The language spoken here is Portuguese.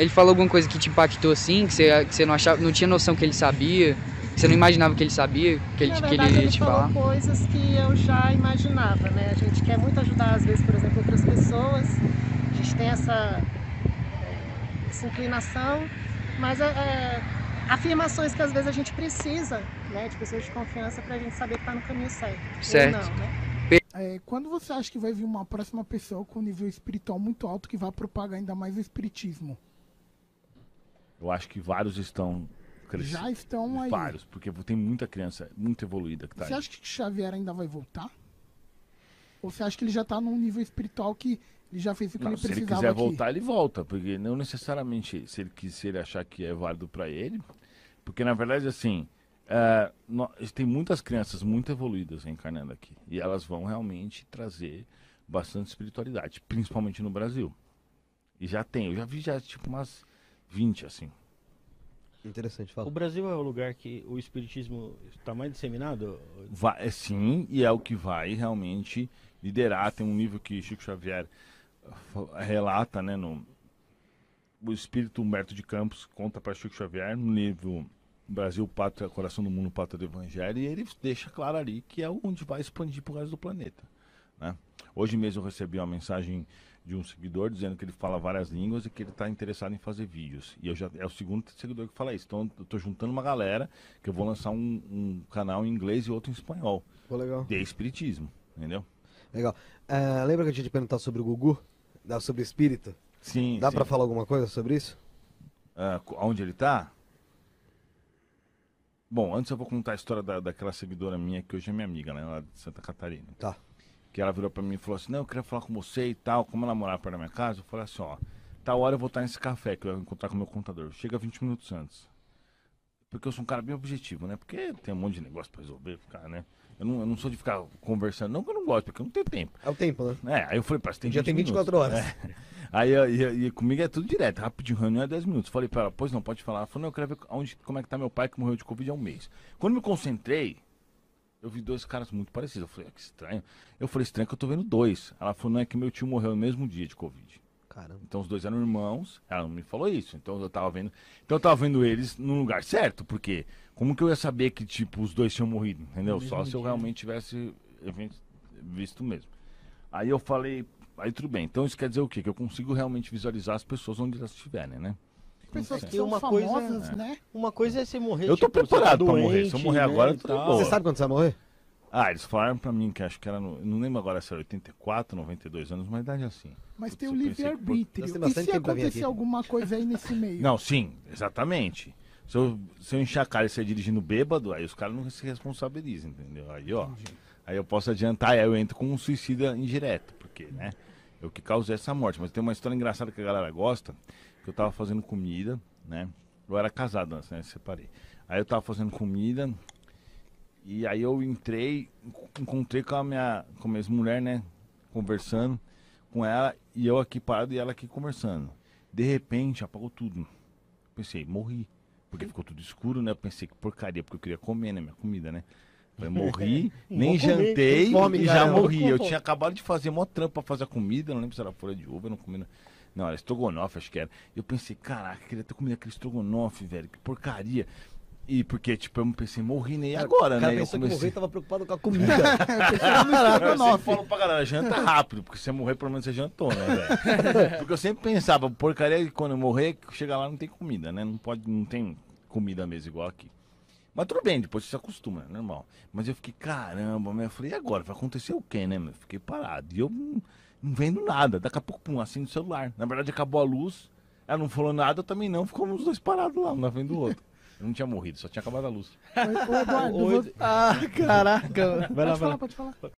Ele falou alguma coisa que te impactou assim, que você, que você não, achava, não tinha noção que ele sabia, que você não imaginava que ele sabia, que ele, Na que verdade, ele ele ia te falou falar? coisas que eu já imaginava, né? A gente quer muito ajudar, às vezes, por exemplo, outras pessoas. A gente tem essa, eh, essa inclinação, mas é, é, afirmações que às vezes a gente precisa, né? De pessoas de confiança para a gente saber que está no caminho certo. ou Certo. não, né? É, quando você acha que vai vir uma próxima pessoa com um nível espiritual muito alto que vai propagar ainda mais o espiritismo? Eu acho que vários estão crescendo. Já estão aí. Vários, porque tem muita criança muito evoluída que tá Você aí. acha que Xavier ainda vai voltar? Ou você acha que ele já tá num nível espiritual que ele já fez o que Não, ele se ele precisava quiser aqui? voltar, ele volta, porque não necessariamente se ele, se ele achar que é válido para ele, porque na verdade assim, é, nó- tem muitas crianças muito evoluídas encarnando aqui e elas vão realmente trazer bastante espiritualidade, principalmente no Brasil. E já tem, eu já vi já tipo umas 20 assim. Interessante, O fala. Brasil é o lugar que o espiritismo está mais disseminado? Vai, é, sim, e é o que vai realmente liderar. Tem um livro que Chico Xavier ah, relata, né, no o espírito Humberto de Campos conta para Chico Xavier no livro Brasil, Pátria, Coração do Mundo, Pátria do Evangelho, e ele deixa claro ali que é onde vai expandir para o resto do planeta. Né? Hoje mesmo eu recebi uma mensagem de um seguidor dizendo que ele fala várias línguas e que ele está interessado em fazer vídeos. E eu já é o segundo seguidor que fala isso. Então eu estou juntando uma galera que eu vou lançar um, um canal em inglês e outro em espanhol. Pô, legal. De espiritismo, entendeu? Legal. Ah, lembra que eu tinha te perguntado sobre o Gugu? Sobre espírito? Sim. Dá pra falar alguma coisa sobre isso? Ah, co- onde ele tá? Bom, antes eu vou contar a história da, daquela seguidora minha que hoje é minha amiga, né? Lá de Santa Catarina. Tá. Que ela virou pra mim e falou assim, não, eu queria falar com você e tal. Como ela morava perto da minha casa, eu falei assim, ó, tal hora eu vou estar nesse café que eu vou encontrar com o meu contador. Chega 20 minutos antes. Porque eu sou um cara bem objetivo, né? Porque tem um monte de negócio pra resolver, cara, né? Eu não, eu não sou de ficar conversando, não que eu não gosto, porque eu não tenho tempo. É o tempo, né? É, aí eu falei, parece que tem 20 tem minutos. 24 horas. É. Aí eu- e, e comigo é tudo direto, rapidinho, reunião é 10 minutos. Falei pra ela, pois não, pode falar. Ela falou, não, eu quero ver onde, como é que tá meu pai que morreu de Covid há um mês. Quando me concentrei, eu vi dois caras muito parecidos. Eu falei, ah, que estranho. Eu falei, estranho que eu tô vendo dois. Ela falou, não, é que meu tio morreu no mesmo dia de Covid. Caramba. Então os dois eram irmãos, ela não me falou isso. Então eu tava vendo. Então eu tava vendo eles no lugar certo, porque como que eu ia saber que, tipo, os dois tinham morrido, entendeu? Só se eu realmente tivesse visto mesmo. Aí eu falei, aí tudo bem. Então isso quer dizer o quê? Que eu consigo realmente visualizar as pessoas onde elas estiverem, né? Pessoas que são uma coisa- famosas, né? Uma coisa é você morrer. Eu tô tipo, você preparado tá pra morrer. Se eu morrer né, agora, eu tô de boa. Você sabe quando você vai morrer? Ah, eles falaram pra mim que acho que era no. Não lembro agora se era 84, 92 anos, uma idade assim. Mas Putz, tem o que- livre-arbítrio. Temos E se acontecer alguma coisa aí nesse meio? Não, sim, exatamente. Se eu, se eu cara e sair dirigindo bêbado, aí os caras não se responsabilizam, entendeu? Aí, ó. Aí eu posso adiantar, aí eu entro como um suicida indireto, porque, né? Eu que causei essa morte. Mas tem uma história engraçada que a galera gosta, que eu tava fazendo comida, né? Eu era casado antes, né? Separei. Aí eu tava fazendo comida, e aí eu entrei, enco- encontrei com a minha, com a minha ex-mulher, né? Conversando com ela, e eu aqui parado e ela aqui conversando. De repente, apagou tudo. Pensei, morri. Porque ficou tudo escuro, né? Eu pensei que porcaria, porque eu queria comer, né? Minha comida, né? Falei, morri, nem jantei fome, e já morri. Eu tinha acabado de fazer mó trampo pra fazer a comida, não lembro se era folha de uva, eu não comi. Não, não era estrogonofe, acho que era. Eu pensei, caraca, queria ter comido aquele estrogonofe, velho, que porcaria. E porque, tipo, eu pensei, morri, né? E agora, cara né? Eu pensou que morrer comecei. tava preocupado com a comida. Eu sempre falo pra galera, janta rápido, porque se você morrer, pelo menos você jantou, né, velho? Porque eu sempre pensava, porcaria, quando eu morrer, chegar lá não tem comida, né? Não pode, não tem comida mesmo igual aqui. Mas tudo bem, depois você se acostuma, é normal. Mas eu fiquei, caramba, meu, eu falei, e agora? Vai acontecer o quê, né, meu? Fiquei parado. E eu não, não vendo nada. Daqui a pouco, pum, assim no celular. Na verdade, acabou a luz. Ela não falou nada, eu também não. Ficamos os dois parados lá, um na frente do outro. Eu não tinha morrido, só tinha acabado a luz. Ô, Eduardo, Oi, você- Ah, caraca. Vai lá, pode falar, pode falar.